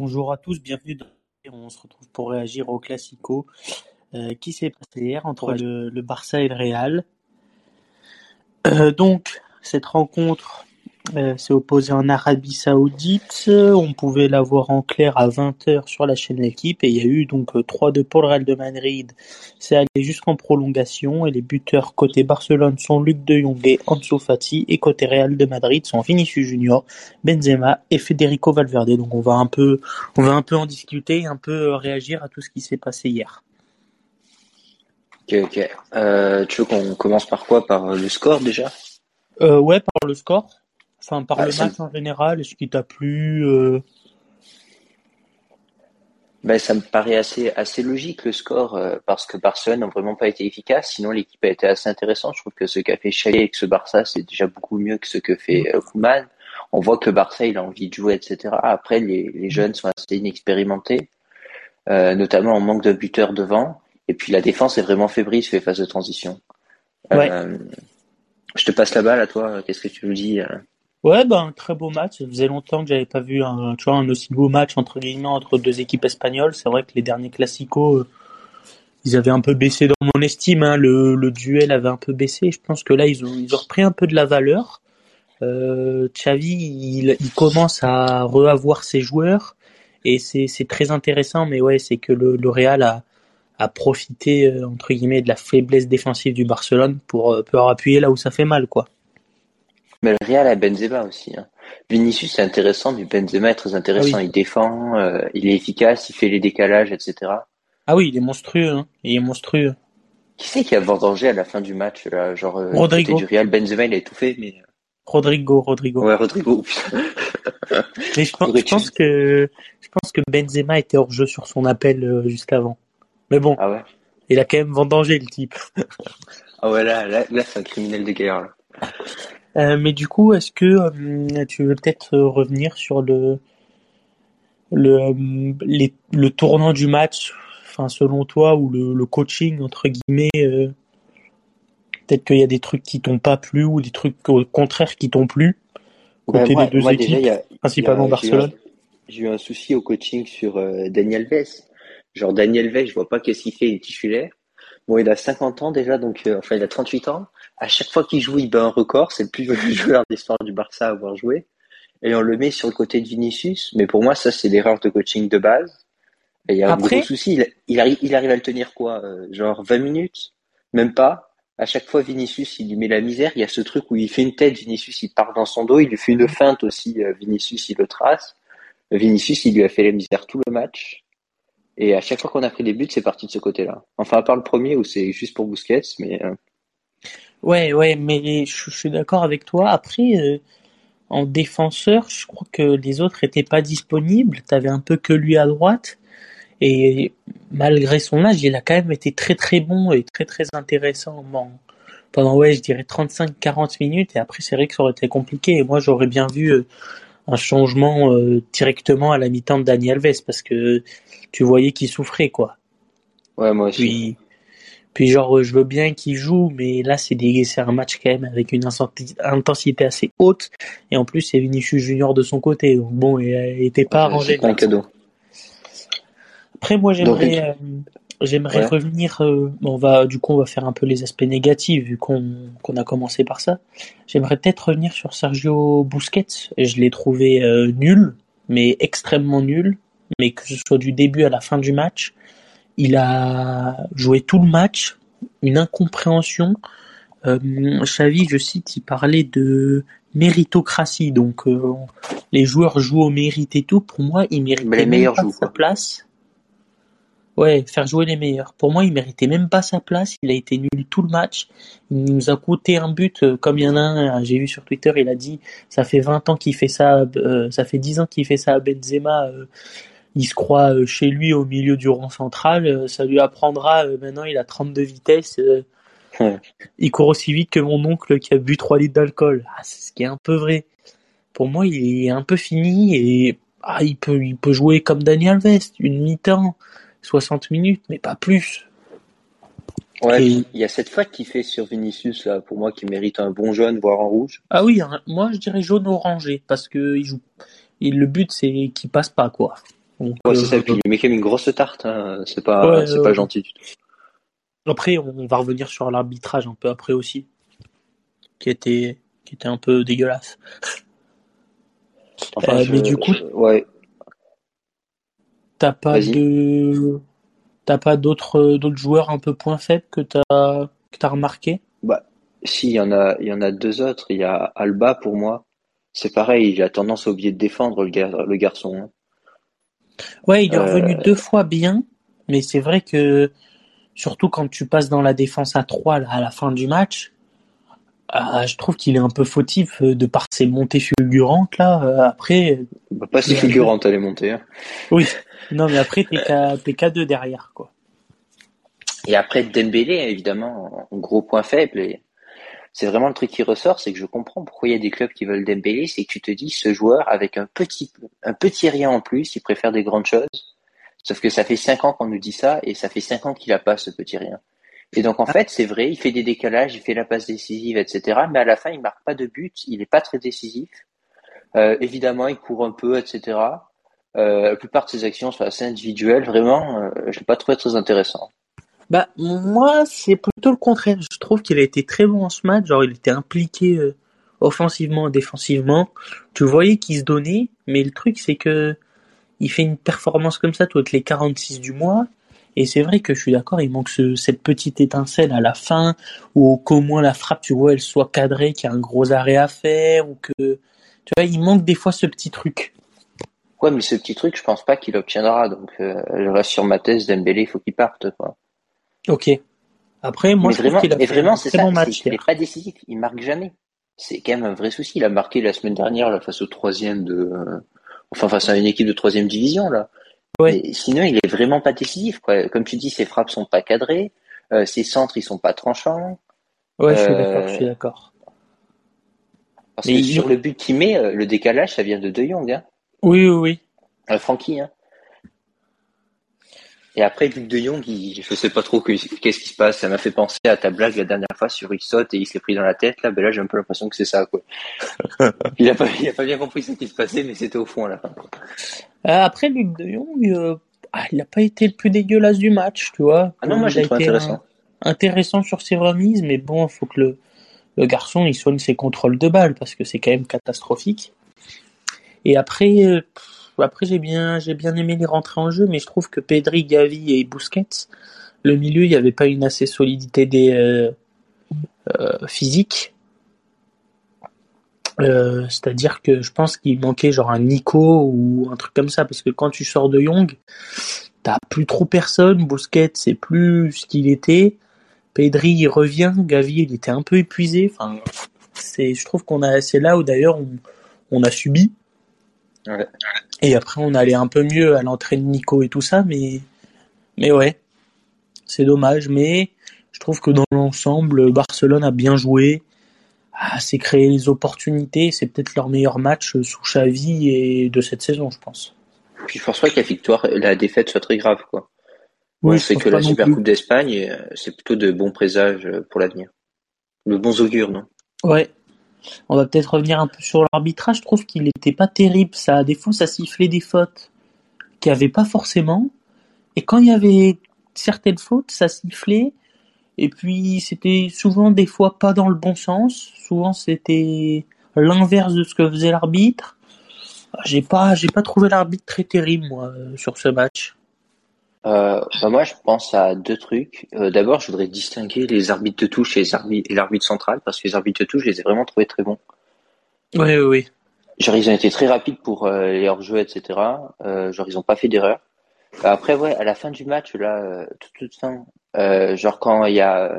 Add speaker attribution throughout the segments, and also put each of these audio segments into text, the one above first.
Speaker 1: Bonjour à tous, bienvenue dans on se retrouve pour réagir au Classico euh, qui s'est passé hier entre le, le Barça et le Real. Euh, donc cette rencontre euh, s'est opposée en Arabie Saoudite. On pouvait la voir en clair à 20h sur la chaîne L'équipe et il y a eu donc 3-2 pour le Real de Madrid. C'est allé jusqu'en prolongation et les buteurs côté Barcelone sont Luc de Jong et Ansu Fati et côté Real de Madrid sont Vinicius Junior, Benzema et Federico Valverde. Donc on va un peu on va un peu en discuter, un peu réagir à tout ce qui s'est passé hier.
Speaker 2: Ok, ok. Euh, tu veux qu'on commence par quoi? Par le score déjà?
Speaker 1: Euh, Ouais, par le score. Enfin, par
Speaker 2: Ah,
Speaker 1: le match en général. Est-ce qui t'a plu euh,
Speaker 2: ben, Ça me paraît assez, assez logique le score euh, parce que Barcelone n'a vraiment pas été efficace. Sinon, l'équipe a été assez intéressante. Je trouve que ce qu'a fait Xavi avec ce Barça, c'est déjà beaucoup mieux que ce que fait euh, Koeman. On voit que Barça, il a envie de jouer, etc. Après, les, les jeunes sont assez inexpérimentés, euh, notamment en manque de buteurs devant. Et puis la défense est vraiment fébrile sur les phases de transition.
Speaker 1: Ouais.
Speaker 2: Je te passe la balle à toi. Qu'est-ce que tu nous dis
Speaker 1: Ouais, ben un très beau match. Ça faisait longtemps que j'avais pas vu un, tu vois, un aussi beau match entre guillemets entre deux équipes espagnoles. C'est vrai que les derniers classicos, euh, ils avaient un peu baissé dans mon estime. Hein. Le, le duel avait un peu baissé. Je pense que là, ils ont, ils ont repris un peu de la valeur. Euh, Xavi, il, il commence à reavoir ses joueurs et c'est c'est très intéressant. Mais ouais, c'est que le, le Real a, a profité euh, entre guillemets de la faiblesse défensive du Barcelone pour, euh, pour appuyer là où ça fait mal, quoi.
Speaker 2: Mais le Real a Benzema aussi. Hein. Vinicius c'est intéressant, mais Benzema est très intéressant.
Speaker 1: Ah oui.
Speaker 2: Il défend, euh, il est efficace, il fait les décalages, etc.
Speaker 1: Ah oui, il est monstrueux. Hein. Il est monstrueux.
Speaker 2: Qui c'est qui a vendangé à la fin du match là, genre euh,
Speaker 1: Rodrigo.
Speaker 2: du Real? Benzema il a étouffé, mais
Speaker 1: Rodrigo, Rodrigo.
Speaker 2: ouais Rodrigo.
Speaker 1: Mais je pense,
Speaker 2: Aurait
Speaker 1: je pense que je pense que Benzema était hors jeu sur son appel euh, juste avant. Mais bon,
Speaker 2: Ah ouais?
Speaker 1: il a quand même vendangé le type.
Speaker 2: Ah ouais là là, là c'est un criminel de guerre. Là.
Speaker 1: Euh, mais du coup, est-ce que euh, tu veux peut-être euh, revenir sur le le les- le tournant du match, enfin selon toi ou le, le coaching entre guillemets. euh, peut-être qu'il y a des trucs qui t'ont pas plu ou des trucs au contraire qui t'ont plu côté des deux
Speaker 2: moi,
Speaker 1: équipes,
Speaker 2: déjà il y a, il y
Speaker 1: principalement
Speaker 2: a-
Speaker 1: Barcelone.
Speaker 2: j'ai eu un souci au coaching sur euh, Daniel Vez. Genre Daniel Vez, je vois pas qu'est-ce qu'il fait, il est titulaire. Bon, il a 50 ans déjà, donc euh, enfin il a 38 ans. À chaque fois qu'il joue, il bat un record. C'est le plus vieux joueur d'histoire du Barça à avoir joué. Et on le met sur le côté de Vinicius. Mais pour moi, ça c'est l'erreur de coaching de base. Et il y a un gros souci. Il, il arrive, il arrive à le tenir quoi euh, Genre 20 minutes? Même pas. À chaque fois, Vinicius, il lui met la misère. Il y a ce truc où il fait une tête, Vinicius, il part dans son dos. Il lui fait une feinte aussi, euh, Vinicius, il le trace. Vinicius, il lui a fait la misère tout le match. Et à chaque fois qu'on a pris des buts, c'est parti de ce côté-là. Enfin, à part le premier où c'est juste pour Busquets, mais euh,
Speaker 1: Ouais, ouais, mais je, je suis d'accord avec toi. Après, euh, en défenseur, je crois que les autres étaient pas disponibles. T'avais un peu que lui à droite. Et malgré son âge, il a quand même été très très bon et très très intéressant pendant, ouais, je dirais 35-40 minutes. Et après, c'est vrai que ça aurait été compliqué. Et moi, j'aurais bien vu euh, un changement euh, directement à la mi-temps de Dani Alves parce que tu voyais qu'il souffrait, quoi.
Speaker 2: ouais, moi aussi.
Speaker 1: Puis, puis genre, je veux bien qu'il joue, mais là, c'est des, c'est un match quand même avec une intensité assez haute. Et en plus, c'est Vinicius Junior de son côté. Donc bon, il était pas arrangé.
Speaker 2: Un cadeau.
Speaker 1: Après, moi, j'aimerais, euh, j'aimerais
Speaker 2: Ouais.
Speaker 1: revenir. euh, on va, du coup, on va faire un peu les aspects négatifs vu qu'on qu'on a commencé par ça. J'aimerais peut-être revenir sur Sergio Busquets. Je l'ai trouvé euh, nul, mais extrêmement nul. Mais que ce soit du début à la fin du match, il a joué tout le match, une incompréhension. Euh, Xavi, je cite, il parlait de méritocratie, donc euh, les joueurs jouent au mérite et tout. Pour moi, il méritait
Speaker 2: les meilleurs
Speaker 1: pas
Speaker 2: jouent,
Speaker 1: sa
Speaker 2: quoi.
Speaker 1: place. Ouais, faire jouer les meilleurs. Pour moi, il méritait même pas sa place. Il a été nul tout le match. Il nous a coûté un but, euh, comme il y en a un, euh, j'ai vu sur Twitter, il a dit, ça fait 20 ans qu'il fait ça, euh, ça fait 10 ans qu'il fait ça à Benzema. euh, il se croit euh, chez lui au milieu du rond central. euh, ça lui apprendra. euh, maintenant, il a 32 vitesses.
Speaker 2: Ouais.
Speaker 1: il court aussi vite que mon oncle qui a bu 3 litres d'alcool. Ah, c'est ce qui est un peu vrai. Pour moi, il est un peu fini et ah, il peut, il peut jouer comme Daniel Alves, une mi-temps, 60 minutes, mais pas plus.
Speaker 2: Ouais,
Speaker 1: Et-
Speaker 2: il y a cette faute qu'il fait sur Vinicius, là, pour moi, qui mérite un bon jaune, voire un rouge.
Speaker 1: Ah oui, hein, moi je dirais jaune orangé parce que il joue. et le but c'est qu'il passe pas quoi.
Speaker 2: Ouais, c'est ça. Puis il met quand même une grosse tarte. Hein. C'est pas, c'est pas gentil du tout.
Speaker 1: Après, on va revenir sur l'arbitrage un peu après aussi, qui était, qui était un peu dégueulasse. Enfin, mais du coup,
Speaker 2: ouais.
Speaker 1: T'as pas de, t'as pas d'autres d'autres joueurs un peu point faibles que t'as que t'as remarqué?
Speaker 2: Bah, si, il y en a, il y en a deux autres. Il y a Alba pour moi. C'est pareil, il a tendance à oublier de défendre le, gar le garçon. Hein.
Speaker 1: Ouais, il est revenu euh, deux fois bien, mais c'est vrai que surtout quand tu passes dans la défense à 3 à la fin du match, ah, je trouve qu'il est un peu fautif euh, de par ses montées fulgurantes là. Euh, après,
Speaker 2: bah, pas si fulgurante à les monter. Hein.
Speaker 1: Oui, non mais après t'es qu'à deux derrière quoi.
Speaker 2: Et après Dembélé évidemment, gros point faible et c'est vraiment le truc qui ressort, c'est que je comprends pourquoi il y a des clubs qui veulent Dembélé, c'est que tu te dis ce joueur avec un petit un petit rien en plus, il préfère des grandes choses. Sauf que ça fait cinq ans qu'on nous dit ça et ça fait cinq ans qu'il a pas ce petit rien. Et donc en ah. fait, c'est vrai, il fait des décalages, il fait la passe décisive, etc. Mais à la fin, il marque pas de but, il est pas très décisif. Euh, évidemment, il court un peu, etc. Euh, la plupart de ses actions sont assez individuelles. Vraiment, euh, je l'ai pas trouvé très intéressant.
Speaker 1: Bah moi c'est plutôt le contraire. Je trouve qu'il a été très bon en ce match. Genre il était impliqué euh, offensivement, défensivement. Tu voyais qu'il se donnait, mais le truc c'est que il fait une performance comme ça toutes les 46 du mois. Et c'est vrai que je suis d'accord, il manque ce, cette petite étincelle à la fin, ou qu'au moins la frappe, tu vois, elle soit cadrée, qu'il y a un gros arrêt à faire, ou que, tu vois, il manque des fois ce petit truc.
Speaker 2: Ouais, mais ce petit truc, je pense pas qu'il obtiendra. Donc, euh, je reste sur ma thèse d'Embélé, il faut qu'il parte, quoi.
Speaker 1: Ok. Après, moi, je
Speaker 2: vraiment,
Speaker 1: qu'il
Speaker 2: a vraiment, c'est ça. match, il n'est pas décisif. Il marque jamais. C'est quand même un vrai souci. Il a marqué la semaine dernière, là, face au troisième de, enfin, face à une équipe de troisième division, là. Ouais. sinon, il est vraiment pas décisif, quoi. Comme tu dis, ses frappes sont pas cadrées, euh, ses centres, ils sont pas tranchants.
Speaker 1: Ouais, je suis d'accord, je suis euh, d'accord.
Speaker 2: Parce que sur le but qu'il met, euh, le décalage, ça vient de De Jong, hein.
Speaker 1: Oui, oui, oui.
Speaker 2: Francky, hein. Et après, Luc de Jong, il, je sais pas trop qu'est-ce qui se passe. Ça m'a fait penser à ta blague la dernière fois sur il saute et il s'est pris dans la tête. Là, ben là, j'ai un peu l'impression que c'est ça, quoi. il a pas, il a pas bien compris ce qui se passait, mais c'était au fond à la fin.
Speaker 1: Euh, après, Luc de Jong, euh, ah, il n'a pas été le plus dégueulasse du match, tu vois.
Speaker 2: Ah non, moi, j'ai trouvé intéressant.
Speaker 1: intéressant sur ses remises, mais bon, il faut que le, le garçon, il soigne ses contrôles de balles parce que c'est quand même catastrophique. Et après, euh, après, j'ai bien, aimé les rentrées en jeu, mais je trouve que Pedri, Gavi et Busquets, le milieu, il n'y avait pas une assez solidité des euh, euh, physique. Euh, c'est-à-dire que je pense qu'il manquait genre un Nico ou un truc comme ça, parce que quand tu sors de Young, t'as plus trop personne. Busquets, c'est plus ce qu'il était. Pedri, revient. Gavi, il était un peu épuisé. Je trouve qu'on a, c'est là où d'ailleurs on a subi. Ouais. Et après, on allait un peu mieux à l'entrée de Nico et tout ça, mais, mais ouais, c'est dommage. Mais je trouve que dans l'ensemble, Barcelone a bien joué, s'est créé les opportunités. C'est peut-être leur meilleur match sous Xavi et de cette saison, je pense.
Speaker 2: Puis je pense pas que la victoire, la défaite soit très grave, quoi. Oui, c'est que la Super Coupe d'Espagne, c'est plutôt de bons présages pour l'avenir. De bons augures, non?
Speaker 1: Ouais, on va peut-être revenir un peu sur l'arbitrage. Je trouve qu'il n'était pas terrible. Ça, des fois, ça sifflait des fautes qu'il n'y avait pas forcément. Et quand il y avait certaines fautes, ça sifflait. Et puis, c'était souvent des fois pas dans le bon sens. Souvent, c'était l'inverse de ce que faisait l'arbitre. J'ai pas, j'ai pas trouvé l'arbitre très terrible, moi, sur ce match.
Speaker 2: Euh, bah moi, je pense à deux trucs. Euh, D'abord, je voudrais distinguer les arbitres de touche et l'arbitre central, parce que les arbitres de touche, je les ai vraiment trouvés très bons.
Speaker 1: Oui, oui, oui.
Speaker 2: Genre, ils ont été très rapides pour euh, les hors-jeux, etc. Euh, genre, ils ont pas fait d'erreur. Après, ouais, à la fin du match, là, euh, toute, toute fin, euh, genre quand il y a,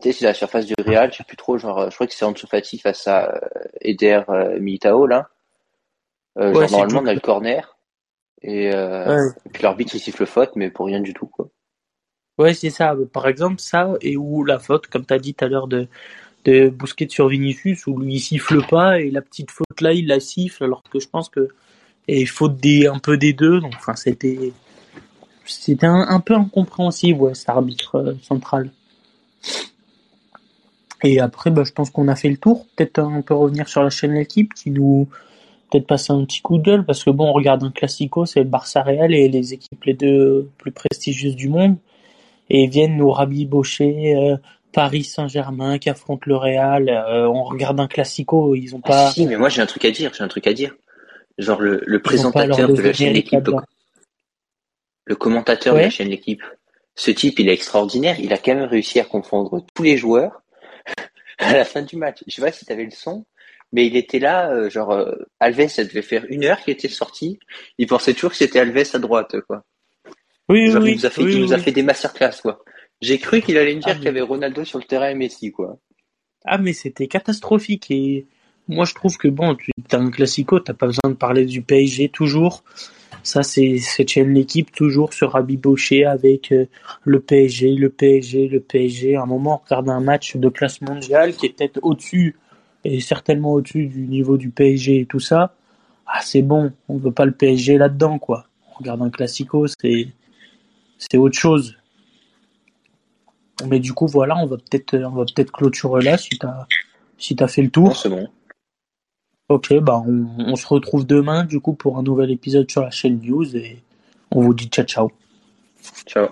Speaker 2: tu sais, c'est la surface du Real, je sais plus trop, genre, je crois que c'est Ansu Fati face à Eder Militao, là. genre, normalement, on a le corner. Et, euh, puis l'arbitre il siffle faute, mais pour rien du tout quoi.
Speaker 1: Ouais, c'est ça. Par exemple, ça et où la faute, comme tu as dit tout à l'heure de de Bousquet sur Vinicius, où lui il siffle pas et la petite faute là il la siffle, alors que je pense que et faute des un peu des deux. Donc, enfin, c'était c'était un, peu incompréhensible ouais, cet arbitre euh, central. Et après, bah, je pense qu'on a fait le tour. Peut-être on peut revenir sur la chaîne l'équipe qui nous peut-être passer un petit coup de gueule parce que bon, on regarde un classico, c'est le Barça Real et les équipes les deux plus prestigieuses du monde et viennent nous rabibocher euh, Paris Saint-Germain qui affronte le Real. Euh, on regarde un classico, ils ont pas.
Speaker 2: Ah, si, mais moi j'ai un truc à dire, j'ai un truc à dire. Genre le, le présentateur de la chaîne L'équipe, le, le, commentateur de la chaîne L'équipe, ce type il est extraordinaire, il a quand même réussi à confondre tous les joueurs à la fin du match. Je sais pas si tu avais le son, mais il était là, euh, genre euh, Alves, ça devait faire une heure qu'il était sorti. Il pensait toujours que c'était Alves à droite, quoi.
Speaker 1: Oui, oui,
Speaker 2: il nous a fait, il nous a fait des masterclass, quoi. J'ai cru qu'il allait me dire ah, qu'il y avait Ronaldo sur le terrain et Messi, quoi.
Speaker 1: Ah, mais c'était catastrophique et moi je trouve que bon, tu as un classico, t'as pas besoin de parler du PSG toujours. Ça, c'est cette chaîne l'équipe toujours se rabibocher avec euh, le PSG, le PSG, le PSG. À un moment, on regarde un match de classe mondiale qui est peut-être au-dessus et certainement au-dessus du niveau du PSG et tout ça. Ah, c'est bon, on veut pas le PSG là-dedans, quoi. On regarde un classico, c'est c'est autre chose. Mais du coup, voilà, on va peut-être on va peut-être clôturer là si t'as si t'as fait le tour.
Speaker 2: c'est bon.
Speaker 1: Ok, bah on, se retrouve demain du coup pour un nouvel épisode sur la chaîne News et on vous dit ciao ciao.
Speaker 2: Ciao.